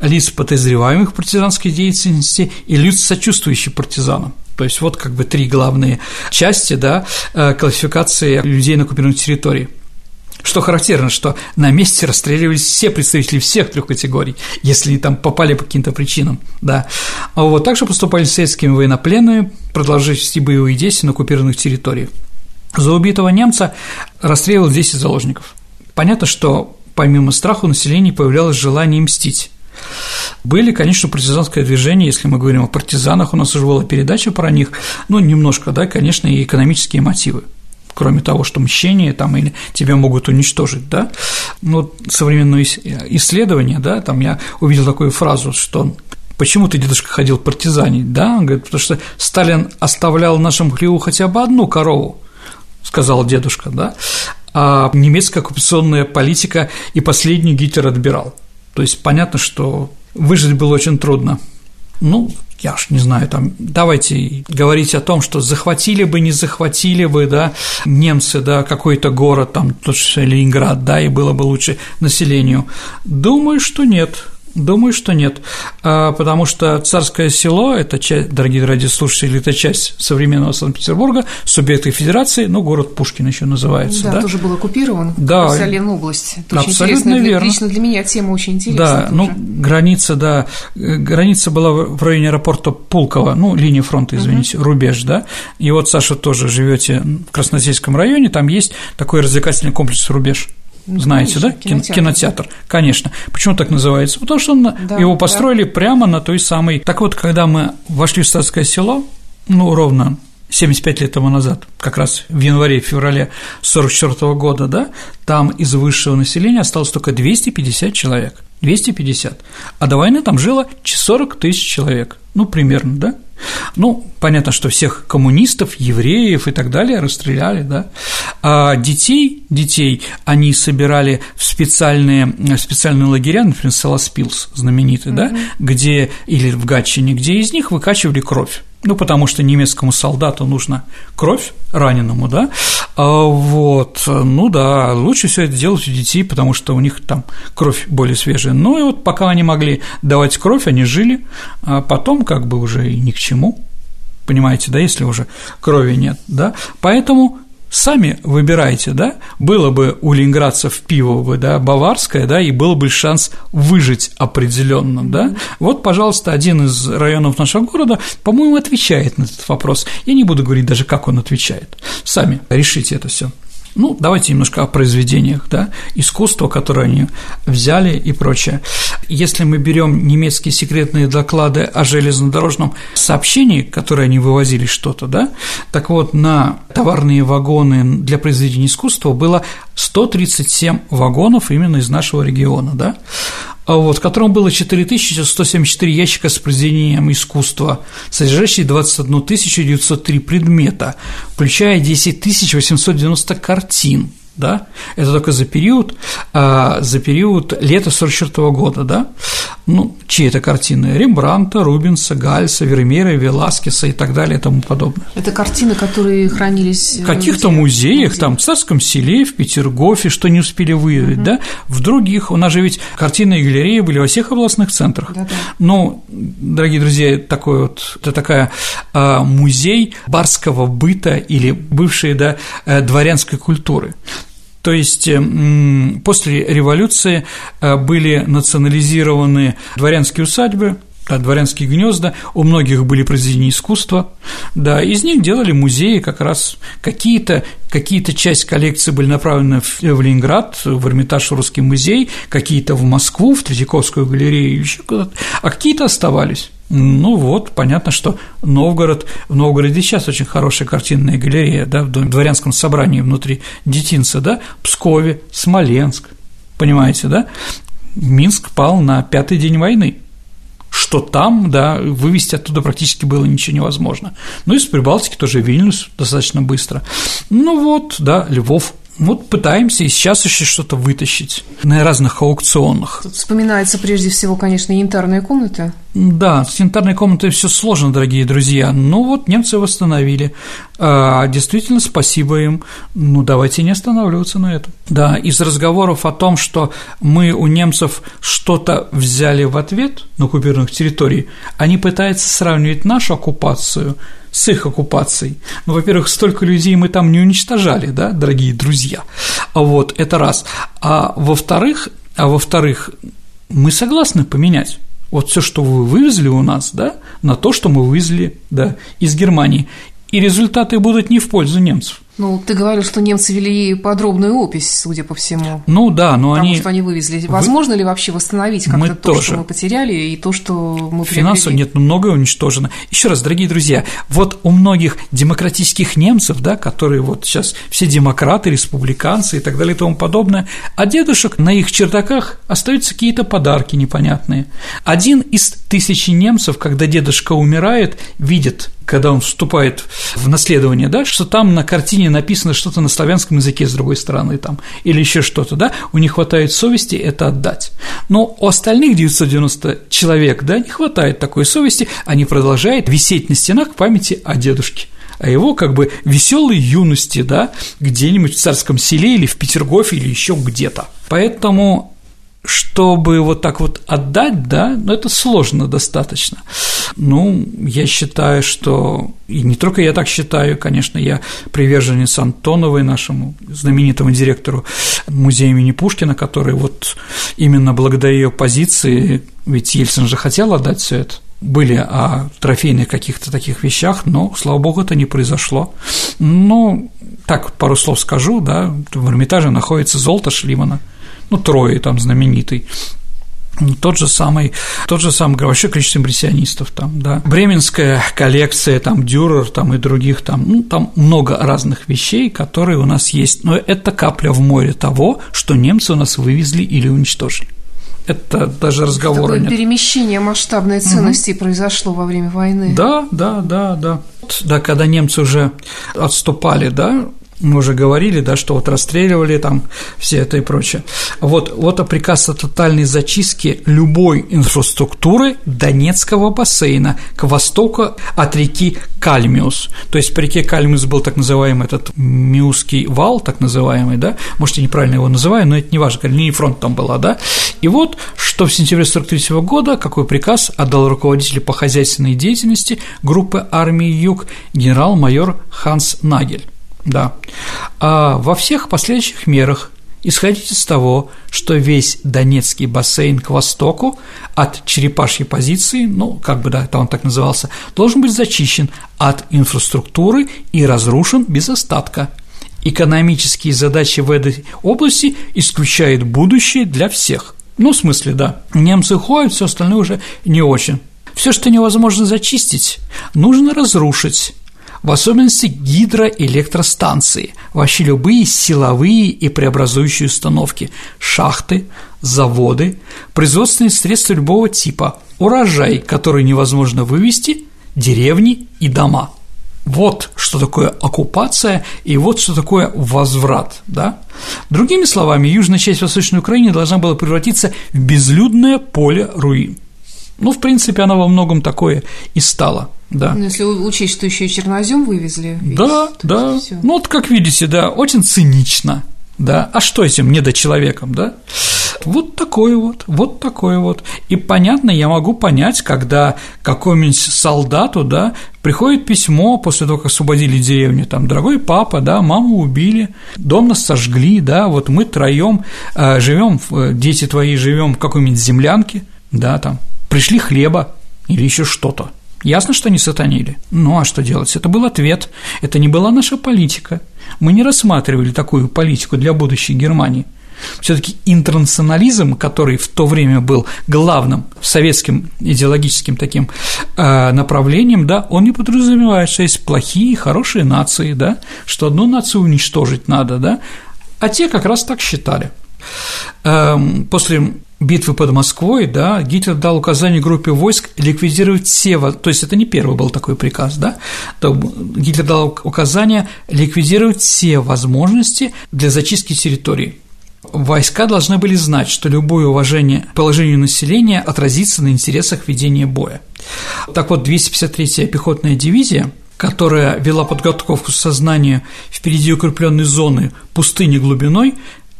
S2: лиц, подозреваемых в партизанской деятельности и лиц, сочувствующих партизанам. То есть вот как бы три главные части да, э, классификации людей на оккупированной территории. Что характерно, что на месте расстреливались все представители всех трех категорий, если там попали по каким-то причинам, да. А вот также поступали с советскими военнопленными, продолжали вести боевые действия на оккупированных территориях. За убитого немца расстреливал 10 заложников. Понятно, что помимо страха у населения появлялось желание мстить. Были, конечно, партизанское движение, если мы говорим о партизанах, у нас уже была передача про них, ну, немножко, да, конечно, и экономические мотивы кроме того, что мщение там или тебя могут уничтожить, да. Ну, современное исследование, да, там я увидел такую фразу, что Почему ты, дедушка, ходил партизанить, да? Он говорит, потому что Сталин оставлял в нашем хлеву хотя бы одну корову, сказал дедушка, да, а немецкая оккупационная политика и последний Гитлер отбирал. То есть понятно, что выжить было очень трудно. Ну, я уж не знаю, там, давайте говорить о том, что захватили бы, не захватили бы, да, немцы, да, какой-то город, там, тот же Ленинград, да, и было бы лучше населению. Думаю, что нет. Думаю, что нет, а, потому что царское село – это часть, дорогие радиослушатели, это часть современного Санкт-Петербурга, субъекты федерации, ну, город Пушкин еще называется.
S1: Да, да? тоже был оккупирован,
S2: да,
S1: Сален область.
S2: Это абсолютно
S1: очень
S2: верно.
S1: Лично для меня тема очень интересная.
S2: Да, тоже. ну, граница, да, граница была в районе аэропорта Пулково, ну, линия фронта, извините, угу. рубеж, да, и вот, Саша, тоже живете в Красносельском районе, там есть такой развлекательный комплекс «Рубеж», Знаете, конечно, да? Кинотеатр. кинотеатр, конечно. Почему так называется? Потому что он, да, его построили да. прямо на той самой. Так вот, когда мы вошли в Статское село, ну, ровно 75 лет тому назад, как раз в январе-феврале 44 года, да, там из высшего населения осталось только 250 человек. 250. А до войны там жило 40 тысяч человек. Ну, примерно, да? Ну, понятно, что всех коммунистов, евреев и так далее расстреляли, да. А детей, детей они собирали в специальные, в специальные лагеря, например, Саласпилс знаменитый, mm-hmm. да, где, или в Гатчине, где из них выкачивали кровь ну, потому что немецкому солдату нужна кровь раненому, да, а, вот, ну да, лучше все это делать у детей, потому что у них там кровь более свежая, ну и вот пока они могли давать кровь, они жили, а потом как бы уже и ни к чему, понимаете, да, если уже крови нет, да, поэтому сами выбирайте, да, было бы у ленинградцев пиво бы, да, баварское, да, и был бы шанс выжить определенно, да. Вот, пожалуйста, один из районов нашего города, по-моему, отвечает на этот вопрос. Я не буду говорить даже, как он отвечает. Сами решите это все. Ну, давайте немножко о произведениях, да, искусство, которое они взяли и прочее. Если мы берем немецкие секретные доклады о железнодорожном сообщении, которые они вывозили что-то, да, так вот, на товарные вагоны для произведения искусства было 137 вагонов именно из нашего региона, да, вот, в котором было 4174 ящика с произведением искусства, содержащие 21 903 предмета, включая 10 890 картин – да, это только за период, а, за период лета 44 года, да, ну, чьи это картины? Рембранта, Рубинса, Гальса, Вермеера, Веласкеса и так далее и тому подобное.
S1: Это картины, которые хранились
S2: в каких-то музеях, музее. там, в Царском селе, в Петергофе, что не успели выявить, угу. да, в других, у нас же ведь картины и галереи были во всех областных центрах, да -да. но, дорогие друзья, такой вот, это такая а, музей барского быта или бывшей, да, э, дворянской культуры, то есть эм, после революции э, были национализированы дворянские усадьбы, да, дворянские гнезда, у многих были произведения искусства, да, из них делали музеи как раз какие-то какие-то часть коллекции были направлены в, в Ленинград, в Эрмитаж Русский музей, какие-то в Москву, в Третьяковскую галерею, еще куда-то, а какие-то оставались. Ну вот, понятно, что Новгород, в Новгороде сейчас очень хорошая картинная галерея, да, в дворянском собрании внутри детинца, да, Пскове, Смоленск, понимаете, да, Минск пал на пятый день войны, что там, да, вывести оттуда практически было ничего невозможно. Ну, из Прибалтики тоже Вильнюс достаточно быстро. Ну вот, да, Львов вот пытаемся и сейчас еще что-то вытащить на разных аукционах.
S1: Тут вспоминается прежде всего, конечно, янтарная комната.
S2: Да, с янтарной комнатой все сложно, дорогие друзья. Ну вот немцы восстановили. А, действительно, спасибо им. Ну, давайте не останавливаться на этом. Да, из разговоров о том, что мы у немцев что-то взяли в ответ на оккупированных территорий, они пытаются сравнивать нашу оккупацию с их оккупацией. Ну, во-первых, столько людей мы там не уничтожали, да, дорогие друзья. А вот это раз. А во-вторых, а во-вторых, мы согласны поменять вот все, что вы вывезли у нас, да, на то, что мы вывезли, да, из Германии. И результаты будут не в пользу немцев.
S1: Ну, ты говорил, что немцы вели подробную опись, судя по всему.
S2: Ну да, но
S1: потому
S2: они...
S1: что они вывезли. Возможно Вы... ли вообще восстановить как-то то, тоже. что мы потеряли, и то, что мы
S2: Финансово нет, ну, многое уничтожено. Еще раз, дорогие друзья, вот у многих демократических немцев, да, которые вот сейчас все демократы, республиканцы и так далее и тому подобное, а дедушек на их чердаках остаются какие-то подарки непонятные. Один из тысячи немцев, когда дедушка умирает, видит когда он вступает в наследование, да, что там на картине написано что-то на славянском языке с другой стороны там, или еще что-то, да, у них хватает совести это отдать. Но у остальных 990 человек, да, не хватает такой совести, они продолжают висеть на стенах памяти о дедушке о его как бы веселой юности, да, где-нибудь в царском селе или в Петергофе или еще где-то. Поэтому чтобы вот так вот отдать, да, ну, это сложно достаточно. Ну, я считаю, что, и не только я так считаю, конечно, я приверженец Антоновой, нашему знаменитому директору музея имени Пушкина, который вот именно благодаря ее позиции, ведь Ельцин же хотел отдать все это, были о трофейных каких-то таких вещах, но, слава богу, это не произошло. Ну, так пару слов скажу, да, в Эрмитаже находится золото Шлимана – ну, Трое там знаменитый, тот же самый, тот же самый, вообще количество импрессионистов там, да, бременская коллекция, там, Дюрер, там, и других, там, ну, там много разных вещей, которые у нас есть, но это капля в море того, что немцы у нас вывезли или уничтожили. Это даже разговора Такое нет.
S1: перемещение масштабной ценности угу. произошло во время войны.
S2: Да, да, да, да. Да, когда немцы уже отступали, да, мы уже говорили, да, что вот расстреливали там все это и прочее. Вот, вот приказ о тотальной зачистке любой инфраструктуры Донецкого бассейна к востоку от реки Кальмиус. То есть по реке Кальмиус был так называемый этот Миусский вал, так называемый, да, может, я неправильно его называю, но это не важно, линия фронта там была, да, и вот, что в сентябре 43 года, какой приказ отдал руководитель по хозяйственной деятельности группы армии Юг генерал-майор Ханс Нагель. Да. А во всех последующих мерах исходить из того, что весь Донецкий бассейн к востоку от черепашьей позиции, ну, как бы, да, это он так назывался, должен быть зачищен от инфраструктуры и разрушен без остатка. Экономические задачи в этой области исключают будущее для всех. Ну, в смысле, да. Немцы ходят, все остальное уже не очень. Все, что невозможно зачистить, нужно разрушить в особенности гидроэлектростанции, вообще любые силовые и преобразующие установки, шахты, заводы, производственные средства любого типа, урожай, который невозможно вывести, деревни и дома. Вот что такое оккупация и вот что такое возврат, да? Другими словами, южная часть Восточной Украины должна была превратиться в безлюдное поле руин. Ну, в принципе, она во многом такое и стала. Да.
S1: Ну, если учесть, что еще и чернозем вывезли.
S2: Да, да. Всё. Ну, вот как видите, да, очень цинично. Да, а что этим недочеловеком, да? Вот такое вот, вот такое вот. И понятно, я могу понять, когда какому-нибудь солдату, да, приходит письмо после того, как освободили деревню, там, дорогой папа, да, маму убили, дом нас сожгли, да, вот мы троем э, живем, э, дети твои живем в какой-нибудь землянке, да, там, пришли хлеба или еще что-то. Ясно, что они сатанили. Ну а что делать? Это был ответ. Это не была наша политика. Мы не рассматривали такую политику для будущей Германии. Все-таки интернационализм, который в то время был главным советским идеологическим таким э, направлением, да, он не подразумевает, что есть плохие и хорошие нации, да, что одну нацию уничтожить надо, да, а те как раз так считали. Эм, после битвы под Москвой, да, Гитлер дал указание группе войск ликвидировать все, то есть это не первый был такой приказ, да, то Гитлер дал указание ликвидировать все возможности для зачистки территории. Войска должны были знать, что любое уважение положению населения отразится на интересах ведения боя. Так вот, 253-я пехотная дивизия которая вела подготовку к сознанию впереди укрепленной зоны пустыни глубиной,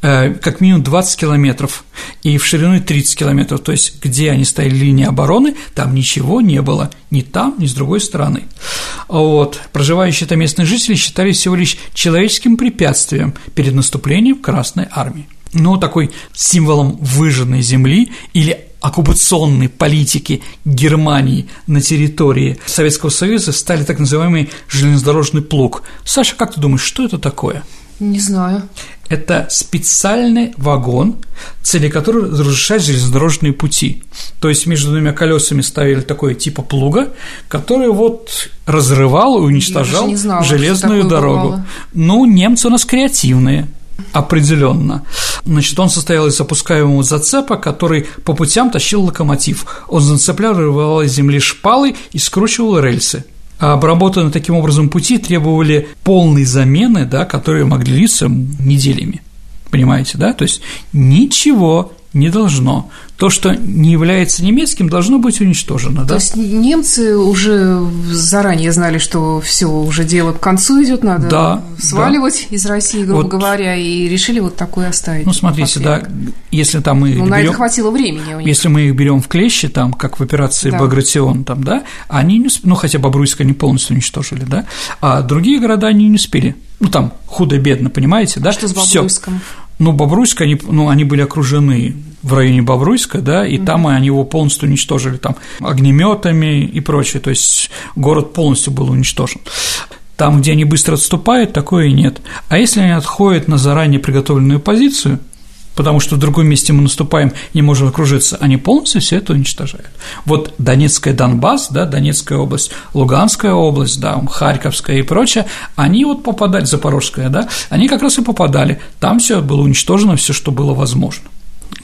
S2: как минимум 20 километров и в ширину 30 километров, то есть где они стояли линии обороны, там ничего не было, ни там, ни с другой стороны. Вот. Проживающие там местные жители считали всего лишь человеческим препятствием перед наступлением Красной Армии. Но такой символом выжженной земли или оккупационной политики Германии на территории Советского Союза стали так называемый железнодорожный плуг. Саша, как ты думаешь, что это такое?
S1: Не знаю.
S2: Это специальный вагон, цели которого разрушать железнодорожные пути. То есть между двумя колесами ставили такое типа плуга, который вот разрывал и уничтожал знала, железную дорогу. Бывало. Ну, немцы у нас креативные. Определенно. Значит, он состоял из опускаемого зацепа, который по путям тащил локомотив. Он зацеплял, рвал из земли шпалы и скручивал рельсы. А обработанные таким образом пути требовали полной замены, да, которые могли длиться неделями. Понимаете, да? То есть ничего не должно. То, что не является немецким, должно быть уничтожено.
S1: То
S2: да?
S1: есть немцы уже заранее знали, что все уже дело к концу идет, надо да, сваливать да. из России, грубо вот, говоря, и решили вот такое оставить.
S2: Ну, смотрите, да, если там мы.
S1: Ну, на берем, это хватило времени. У них.
S2: Если мы их берем в клещи, там, как в операции да. Багратион, там, да, они не успели, ну, хотя Бобруйск они полностью уничтожили, да, а другие города они не успели. Ну, там худо-бедно, понимаете, да?
S1: Что с Бобруйском? Всё.
S2: Ну, Бобруйск, они, ну, они были окружены в районе Бобруйска, да, и mm-hmm. там они его полностью уничтожили, там, огнеметами и прочее, то есть город полностью был уничтожен. Там, где они быстро отступают, такое и нет. А если они отходят на заранее приготовленную позицию, потому что в другом месте мы наступаем, не можем окружиться, они полностью все это уничтожают. Вот Донецкая Донбасс, да, Донецкая область, Луганская область, да, Харьковская и прочее, они вот попадали, Запорожская, да, они как раз и попадали, там все было уничтожено, все, что было возможно.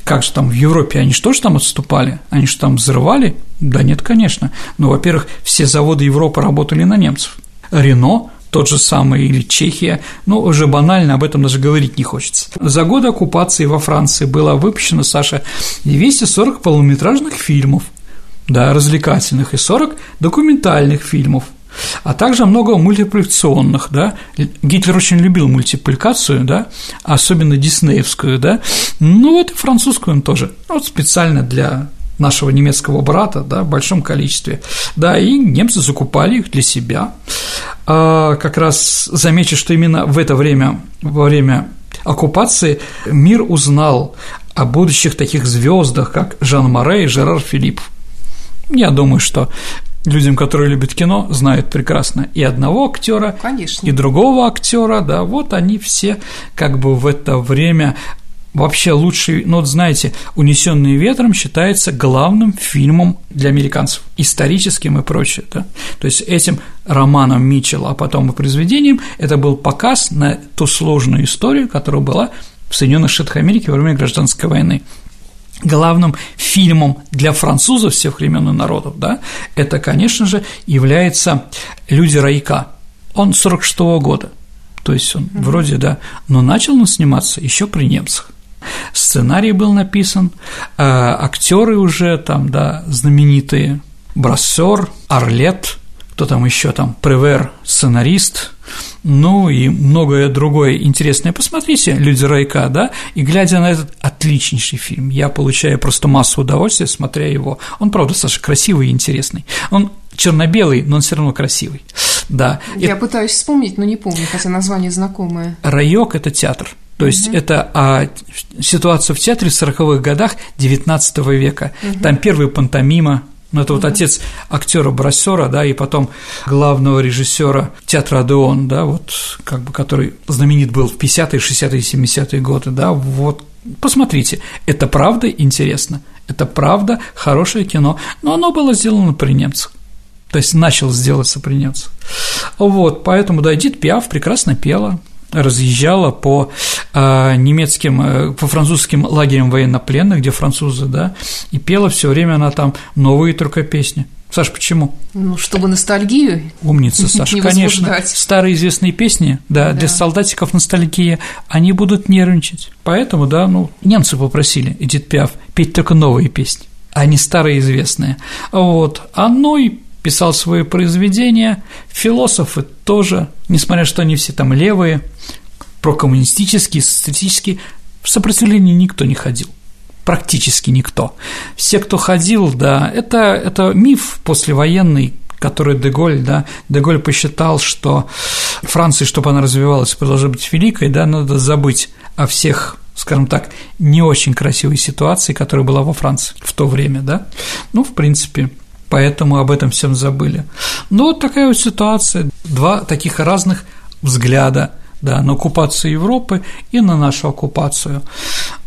S2: Как же там в Европе, они что же там отступали? Они что там взрывали? Да нет, конечно. Но, ну, во-первых, все заводы Европы работали на немцев. Рено тот же самый, или Чехия, но уже банально об этом даже говорить не хочется. За годы оккупации во Франции было выпущено, Саша, 240 полнометражных фильмов, да, развлекательных, и 40 документальных фильмов, а также много мультипликационных, да, Гитлер очень любил мультипликацию, да, особенно диснеевскую, да, ну вот и французскую он тоже, вот специально для нашего немецкого брата, да, в большом количестве. Да, и немцы закупали их для себя. А как раз замечу, что именно в это время, во время оккупации, мир узнал о будущих таких звездах, как Жан Море и Жерар Филипп. Я думаю, что людям, которые любят кино, знают прекрасно и одного актера,
S1: Конечно.
S2: и другого актера, да, вот они все как бы в это время вообще лучший, ну вот знаете, «Унесенные ветром» считается главным фильмом для американцев, историческим и прочее, да? то есть этим романом Митчелла, а потом и произведением, это был показ на ту сложную историю, которая была в Соединенных Штатах Америки во время гражданской войны главным фильмом для французов всех времен и народов, да, это, конечно же, является «Люди райка». Он 46 -го года, то есть он mm-hmm. вроде, да, но начал он сниматься еще при немцах. Сценарий был написан, э, актеры уже там, да, знаменитые, Брассер, Орлет, кто там еще там, Превер, сценарист, ну и многое другое интересное. Посмотрите «Люди райка», да, и глядя на этот отличнейший фильм, я получаю просто массу удовольствия, смотря его. Он, правда, Саша, красивый и интересный. Он черно-белый, но он все равно красивый. Да.
S1: Я и... пытаюсь вспомнить, но не помню, хотя название знакомое.
S2: Райок – это театр. То есть угу. это а, ситуация в театре в 40-х годах XIX века. Угу. Там первая пантомима, ну, это вот отец актера Брассера, да, и потом главного режиссера театра Адеон, да, вот, как бы, который знаменит был в 50-е, 60-е, 70-е годы, да, вот, посмотрите, это правда интересно, это правда хорошее кино, но оно было сделано при немцах. То есть начал сделаться при немцах. Вот, поэтому, да, Эдит Пиаф прекрасно пела, разъезжала по э, немецким, э, по французским лагерям военнопленных, где французы, да, и пела все время она там новые только песни. Саш, почему?
S1: Ну, чтобы ностальгию.
S2: Умница, Саша, конечно. Старые известные песни, да, да, для солдатиков ностальгия, они будут нервничать. Поэтому, да, ну, немцы попросили Эдит Пиаф петь только новые песни, а не старые известные. Вот. А ну и писал свои произведения, философы тоже, несмотря что они все там левые, прокоммунистические, социалистические, в сопротивлении никто не ходил практически никто. Все, кто ходил, да, это, это миф послевоенный, который Деголь, да, Деголь посчитал, что Франции, чтобы она развивалась продолжала быть великой, да, надо забыть о всех скажем так, не очень красивой ситуации, которая была во Франции в то время, да, ну, в принципе, поэтому об этом всем забыли. Ну, вот такая вот ситуация, два таких разных взгляда да, на оккупацию Европы и на нашу оккупацию.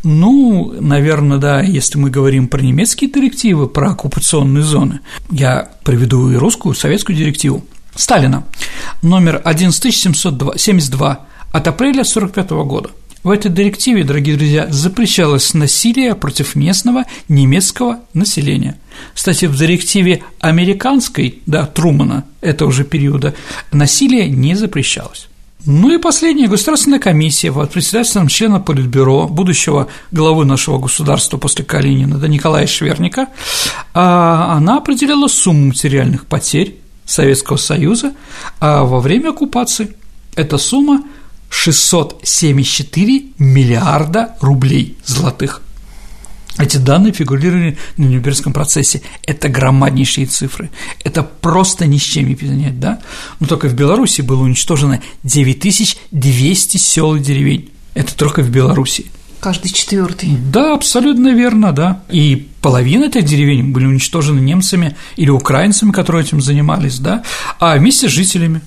S2: Ну, наверное, да, если мы говорим про немецкие директивы, про оккупационные зоны, я приведу и русскую, советскую директиву Сталина, номер 11772 от апреля 1945 года – в этой директиве, дорогие друзья, запрещалось насилие против местного немецкого населения. Кстати, в директиве американской, да, Трумана, этого же периода, насилие не запрещалось. Ну и последняя государственная комиссия под председательством члена Политбюро, будущего главы нашего государства после Калинина, да, Николая Шверника, а, она определила сумму материальных потерь Советского Союза а во время оккупации. Эта сумма 674 миллиарда рублей золотых. Эти данные фигурировали на Нюрнбергском процессе. Это громаднейшие цифры. Это просто ни с чем не понять, да? Но только в Беларуси было уничтожено 9200 сел и деревень. Это только в Беларуси.
S1: Каждый четвертый.
S2: Да, абсолютно верно, да. И половина этих деревень были уничтожены немцами или украинцами, которые этим занимались, да, а вместе с жителями.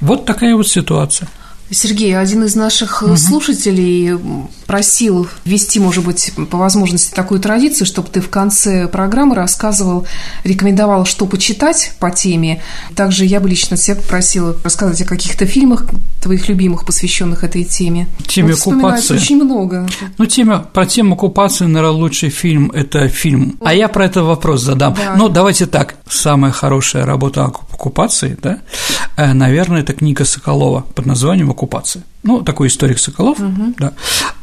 S2: Вот такая вот ситуация.
S1: Сергей, один из наших угу. слушателей просил ввести, может быть, по возможности такую традицию, чтобы ты в конце программы рассказывал, рекомендовал, что почитать по теме. Также я бы лично тебя попросила рассказать о каких-то фильмах твоих любимых, посвященных этой теме.
S2: Теме вот оккупации.
S1: очень много.
S2: Ну, тема, про тему оккупации, наверное, лучший фильм – это фильм. А я про это вопрос задам. Да. Ну, давайте так. Самая хорошая работа оккупации, да, э, наверное, это книга Соколова под названием оккупации. Ну, такой историк Соколов, угу. да.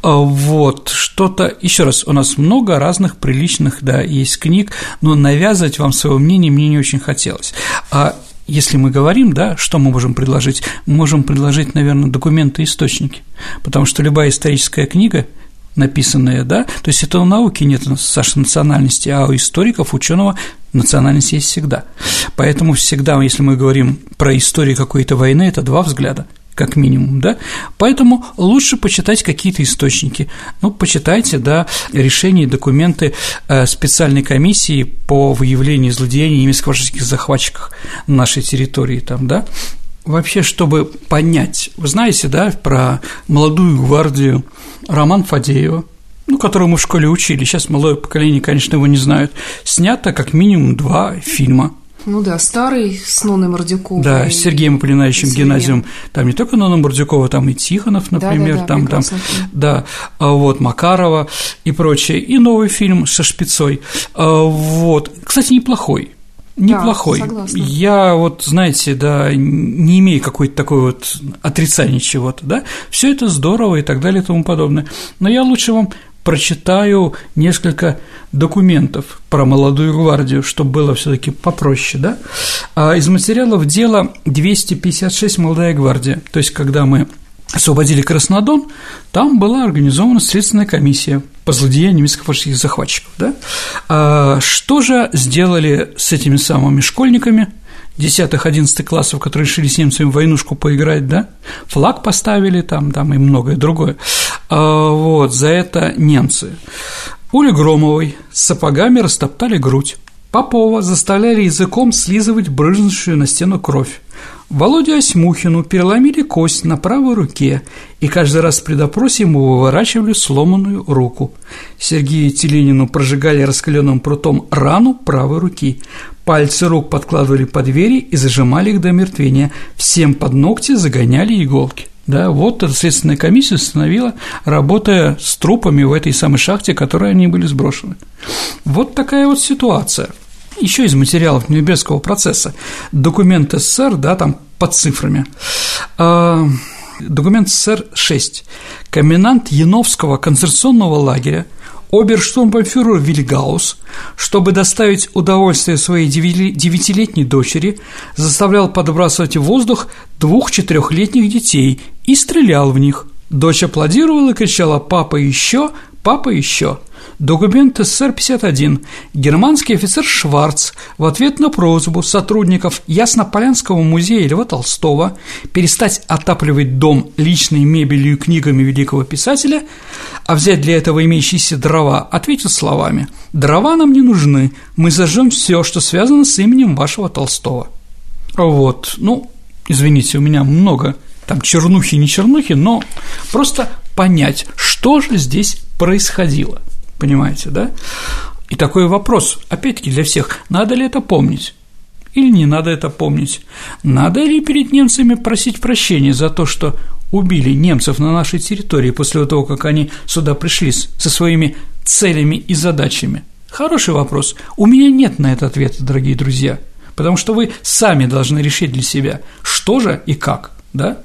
S2: А, вот, что-то, еще раз, у нас много разных приличных, да, есть книг, но навязывать вам свое мнение мне не очень хотелось. А если мы говорим, да, что мы можем предложить? Мы можем предложить, наверное, документы и источники, потому что любая историческая книга написанные, да, то есть это у науки нет, Саша, национальности, а у историков, ученого национальность есть всегда. Поэтому всегда, если мы говорим про историю какой-то войны, это два взгляда как минимум, да, поэтому лучше почитать какие-то источники, ну, почитайте, да, решения и документы э, специальной комиссии по выявлению злодеяний немецко-фашистских захватчиков на нашей территории, там, да, вообще, чтобы понять, вы знаете, да, про молодую гвардию Роман Фадеева, ну, которую мы в школе учили, сейчас молодое поколение, конечно, его не знают, снято как минимум два фильма –
S1: ну да, старый с Ноной Мордюковой.
S2: Да, с Сергеем Аполлинаевичем Геннадием. Там не только Нона Мордюкова, там и Тихонов, например, да, да, да, там, там, да, а вот Макарова и прочее. И новый фильм со Шпицой. А, вот, кстати, неплохой. Неплохой. Да, Я вот, знаете, да, не имею какой-то такой вот отрицания чего-то, да, все это здорово и так далее и тому подобное. Но я лучше вам прочитаю несколько документов про молодую гвардию, чтобы было все таки попроще, да? А из материалов дела 256 «Молодая гвардия», то есть когда мы освободили Краснодон, там была организована следственная комиссия по злодеяниям немецко-фашистских захватчиков. Да? А что же сделали с этими самыми школьниками – 10-11 классов, которые решили с немцами в войнушку поиграть, да, флаг поставили там, там и многое другое. А, вот, за это немцы. Ули Громовой с сапогами растоптали грудь. Попова заставляли языком слизывать брызнувшую на стену кровь. Володю Осьмухину переломили кость на правой руке, и каждый раз при допросе ему выворачивали сломанную руку. Сергею Теленину прожигали раскаленным прутом рану правой руки. Пальцы рук подкладывали под двери и зажимали их до мертвения. Всем под ногти загоняли иголки. Да, вот эта следственная комиссия установила, работая с трупами в этой самой шахте, в которой они были сброшены. Вот такая вот ситуация – еще из материалов Нюрнбергского процесса, документ СССР, да, там под цифрами. А, документ СССР 6. Комендант Яновского концентрационного лагеря оберштурмбанфюрер Вильгаус, чтобы доставить удовольствие своей девятилетней дочери, заставлял подбрасывать в воздух двух-четырехлетних детей и стрелял в них. Дочь аплодировала и кричала «Папа еще! Папа еще!» Документ СССР-51. Германский офицер Шварц в ответ на просьбу сотрудников Яснополянского музея Льва Толстого перестать отапливать дом личной мебелью и книгами великого писателя, а взять для этого имеющиеся дрова, ответил словами «Дрова нам не нужны, мы зажжем все, что связано с именем вашего Толстого». Вот, ну, извините, у меня много там чернухи, не чернухи, но просто понять, что же здесь происходило – Понимаете, да? И такой вопрос, опять-таки, для всех, надо ли это помнить? Или не надо это помнить? Надо ли перед немцами просить прощения за то, что убили немцев на нашей территории после того, как они сюда пришли со своими целями и задачами? Хороший вопрос. У меня нет на это ответа, дорогие друзья, потому что вы сами должны решить для себя, что же и как, да?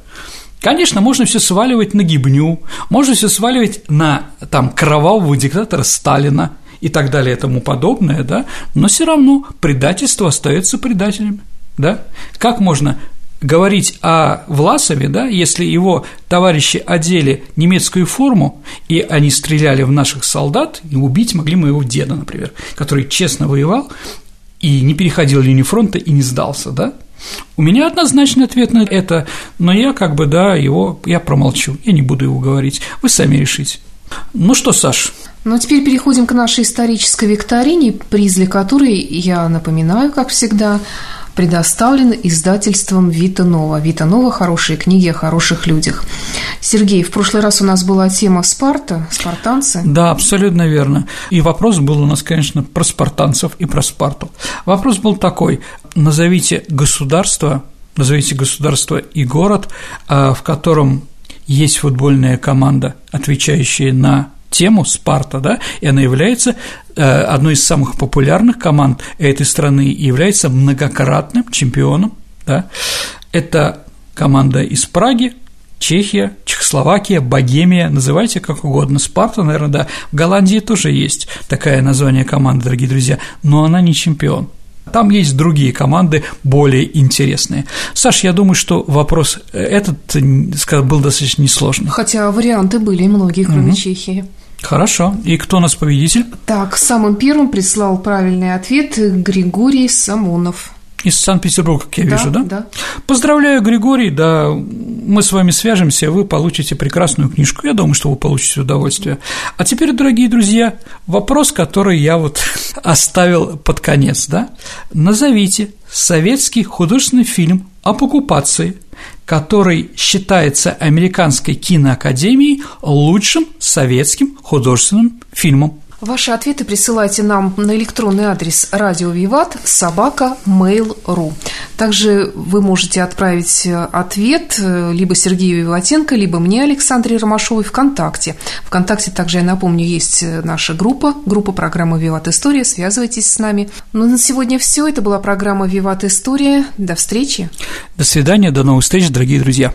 S2: Конечно, можно все сваливать на гибню, можно все сваливать на там кровавого диктатора Сталина и так далее и тому подобное, да, но все равно предательство остается предателем, да. Как можно говорить о Власове, да, если его товарищи одели немецкую форму, и они стреляли в наших солдат, и убить могли моего деда, например, который честно воевал и не переходил линию фронта и не сдался, да, у меня однозначный ответ на это, но я как бы, да, его, я промолчу, я не буду его говорить, вы сами решите. Ну что, Саш,
S1: ну, а теперь переходим к нашей исторической викторине, приз для которой, я напоминаю, как всегда, предоставлен издательством Вита Нова. Вита Нова – хорошие книги о хороших людях. Сергей, в прошлый раз у нас была тема Спарта, спартанцы.
S2: Да, абсолютно верно. И вопрос был у нас, конечно, про спартанцев и про Спарту. Вопрос был такой – назовите государство, назовите государство и город, а, в котором есть футбольная команда, отвечающая на тему Спарта, да, и она является э, одной из самых популярных команд этой страны и является многократным чемпионом, да. Это команда из Праги, Чехия, Чехословакия, Богемия, называйте как угодно. Спарта, наверное, да. В Голландии тоже есть такое название команды, дорогие друзья, но она не чемпион. Там есть другие команды более интересные. Саш, я думаю, что вопрос этот был достаточно несложный.
S1: Хотя варианты были многие, кроме угу. Чехии.
S2: Хорошо. И кто у нас победитель?
S1: Так, самым первым прислал правильный ответ Григорий Самонов.
S2: Из Санкт-Петербурга, как я
S1: да,
S2: вижу, да?
S1: Да.
S2: Поздравляю, Григорий, да, мы с вами свяжемся, вы получите прекрасную книжку. Я думаю, что вы получите удовольствие. А теперь, дорогие друзья, вопрос, который я вот оставил под конец, да? Назовите советский художественный фильм об оккупации, который считается Американской киноакадемией лучшим советским художественным фильмом.
S1: Ваши ответы присылайте нам на электронный адрес радио Виват собака mail.ru. Также вы можете отправить э, ответ э, либо Сергею Виватенко, либо мне, Александре Ромашовой, ВКонтакте. Вконтакте также, я напомню, есть э, наша группа, группа программы «Виват История». Связывайтесь с нами. Ну, на сегодня все. Это была программа «Виват История». До встречи.
S2: До свидания, до новых встреч, дорогие друзья.